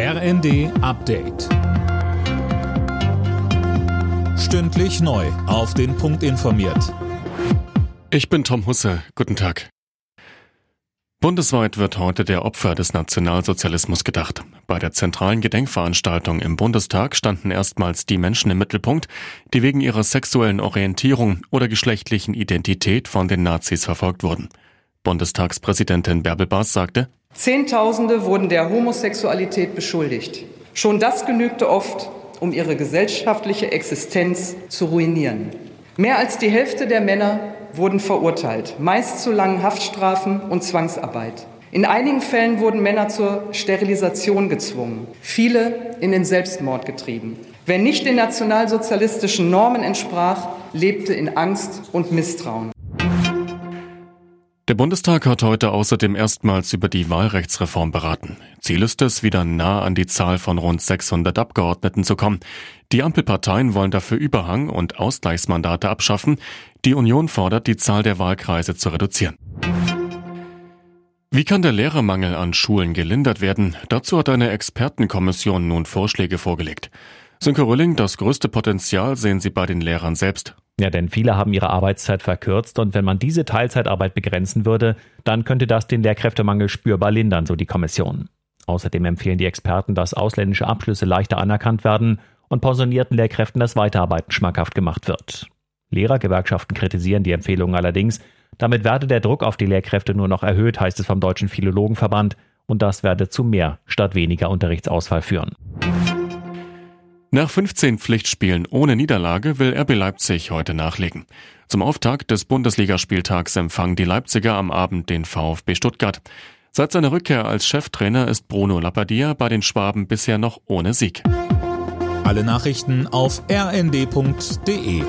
RND Update. Stündlich neu. Auf den Punkt informiert. Ich bin Tom Husse. Guten Tag. Bundesweit wird heute der Opfer des Nationalsozialismus gedacht. Bei der zentralen Gedenkveranstaltung im Bundestag standen erstmals die Menschen im Mittelpunkt, die wegen ihrer sexuellen Orientierung oder geschlechtlichen Identität von den Nazis verfolgt wurden. Bundestagspräsidentin Bärbel Baas sagte, Zehntausende wurden der Homosexualität beschuldigt. Schon das genügte oft, um ihre gesellschaftliche Existenz zu ruinieren. Mehr als die Hälfte der Männer wurden verurteilt, meist zu langen Haftstrafen und Zwangsarbeit. In einigen Fällen wurden Männer zur Sterilisation gezwungen, viele in den Selbstmord getrieben. Wer nicht den nationalsozialistischen Normen entsprach, lebte in Angst und Misstrauen. Der Bundestag hat heute außerdem erstmals über die Wahlrechtsreform beraten. Ziel ist es, wieder nah an die Zahl von rund 600 Abgeordneten zu kommen. Die Ampelparteien wollen dafür Überhang- und Ausgleichsmandate abschaffen. Die Union fordert, die Zahl der Wahlkreise zu reduzieren. Wie kann der Lehrermangel an Schulen gelindert werden? Dazu hat eine Expertenkommission nun Vorschläge vorgelegt. Sönke Rülling, das größte Potenzial sehen Sie bei den Lehrern selbst. Ja, denn viele haben ihre Arbeitszeit verkürzt und wenn man diese Teilzeitarbeit begrenzen würde, dann könnte das den Lehrkräftemangel spürbar lindern, so die Kommission. Außerdem empfehlen die Experten, dass ausländische Abschlüsse leichter anerkannt werden und pensionierten Lehrkräften das Weiterarbeiten schmackhaft gemacht wird. Lehrergewerkschaften kritisieren die Empfehlungen allerdings. Damit werde der Druck auf die Lehrkräfte nur noch erhöht, heißt es vom Deutschen Philologenverband, und das werde zu mehr statt weniger Unterrichtsausfall führen. Nach 15 Pflichtspielen ohne Niederlage will RB Leipzig heute nachlegen. Zum Auftakt des Bundesligaspieltags empfangen die Leipziger am Abend den VfB Stuttgart. Seit seiner Rückkehr als Cheftrainer ist Bruno Lappadia bei den Schwaben bisher noch ohne Sieg. Alle Nachrichten auf rnd.de